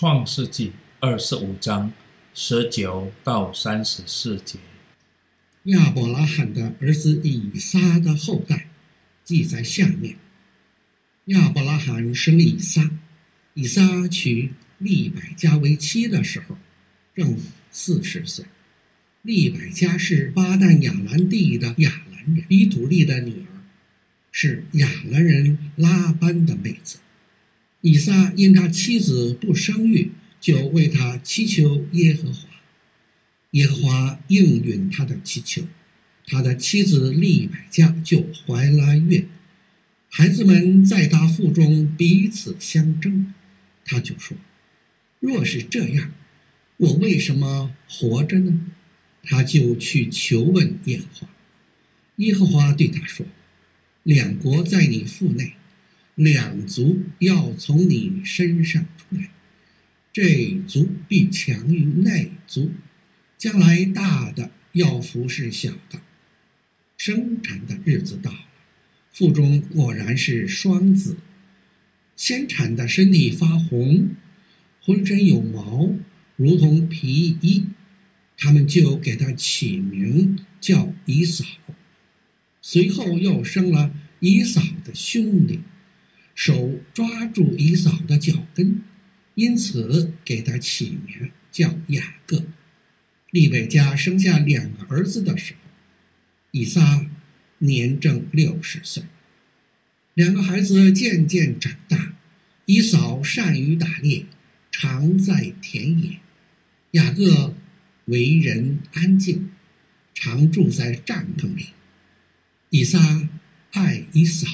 创世纪二十五章十九到三十四节。亚伯拉罕的儿子以撒的后代记在下面。亚伯拉罕生了以撒，以撒娶利百加为妻的时候，正四十岁。利百加是巴旦亚兰地的亚兰人，比土利的女儿，是亚兰人拉班的妹子。以撒因他妻子不生育，就为他祈求耶和华。耶和华应允他的祈求，他的妻子利百加就怀了孕。孩子们在他腹中彼此相争，他就说：“若是这样，我为什么活着呢？”他就去求问耶和华，耶和华对他说：“两国在你腹内，两族要从你身上出来，这族必强于那族，将来大的要服侍小的。生产的日子到了，腹中果然是双子，先产的身体发红，浑身有毛，如同皮衣。”他们就给他起名叫以扫，随后又生了以扫的兄弟，手抓住以扫的脚跟，因此给他起名叫雅各。利贝加生下两个儿子的时候，以撒年正六十岁。两个孩子渐渐长大，以扫善于打猎，常在田野；雅各。为人安静，常住在帐篷里。以撒爱以扫，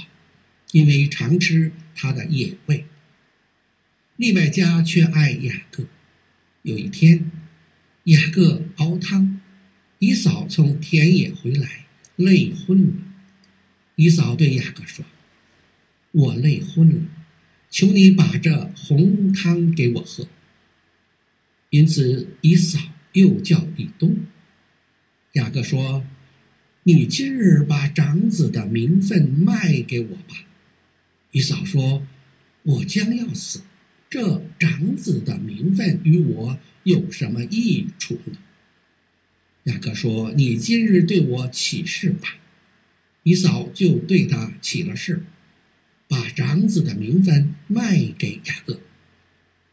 因为常吃他的野味。利百加却爱雅各。有一天，雅各熬汤，以嫂从田野回来，累昏了。以嫂对雅各说：“我累昏了，求你把这红汤给我喝。”因此，以嫂。又叫以东。雅各说：“你今日把长子的名分卖给我吧。”以扫说：“我将要死，这长子的名分与我有什么益处呢？”雅各说：“你今日对我起誓吧。”以扫就对他起了誓，把长子的名分卖给雅各。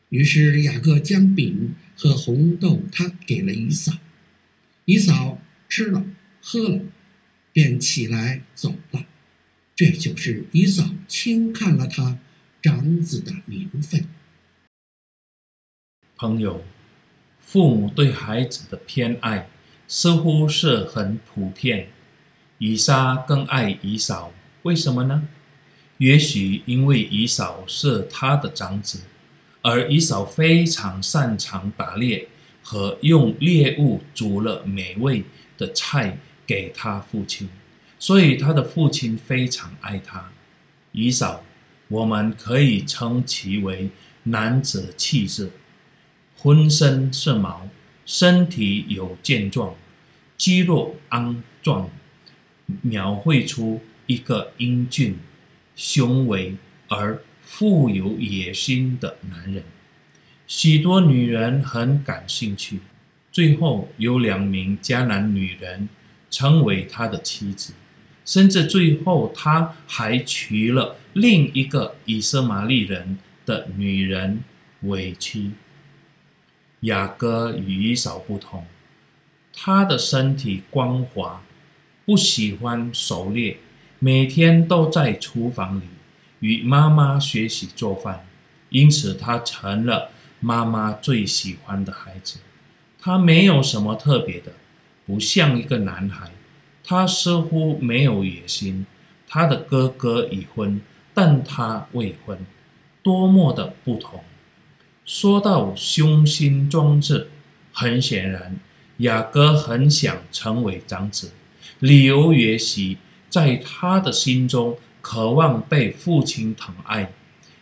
于是雅各将饼和红豆汤给了以扫，以扫吃了喝了，便起来走了。这就是以扫轻看了他长子的名分。朋友，父母对孩子的偏爱似乎是很普遍。以撒更爱以扫，为什么呢？也许因为以扫是他的长子。而以扫非常擅长打猎和用猎物煮了美味的菜给他父亲，所以他的父亲非常爱他。以扫，我们可以称其为男子气质，浑身是毛，身体有健壮，肌肉昂壮，描绘出一个英俊、雄伟而富有野心的男人，许多女人很感兴趣。最后有两名迦南女人成为他的妻子，甚至最后他还娶了另一个以色玛利人的女人为妻。雅各与以扫不同，他的身体光滑，不喜欢狩猎，每天都在厨房里。与妈妈学习做饭，因此他成了妈妈最喜欢的孩子。他没有什么特别的，不像一个男孩。他似乎没有野心。他的哥哥已婚，但他未婚，多么的不同。说到雄心壮志，很显然，雅各很想成为长子，理由也许在他的心中。渴望被父亲疼爱，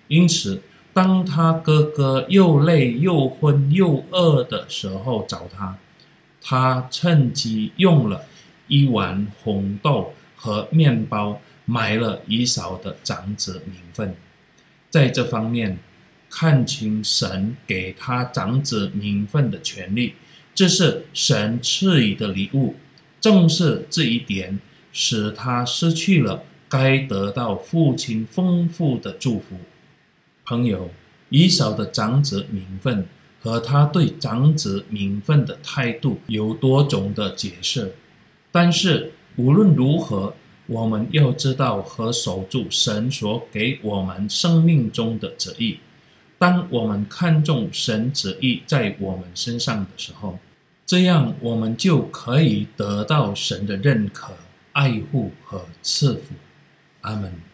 因此，当他哥哥又累又昏又饿的时候找他，他趁机用了一碗红豆和面包买了以少的长子名分。在这方面，看清神给他长子名分的权利，这是神赐予的礼物。正是这一点，使他失去了该得到父亲丰富的祝福。朋友，以扫的长子名分和他对长子名分的态度有多种的解释，但是无论如何，我们要知道和守住神所给我们生命中的旨意。当我们看重神旨意在我们身上的时候，这样我们就可以得到神的认可、爱护和赐福。阿门。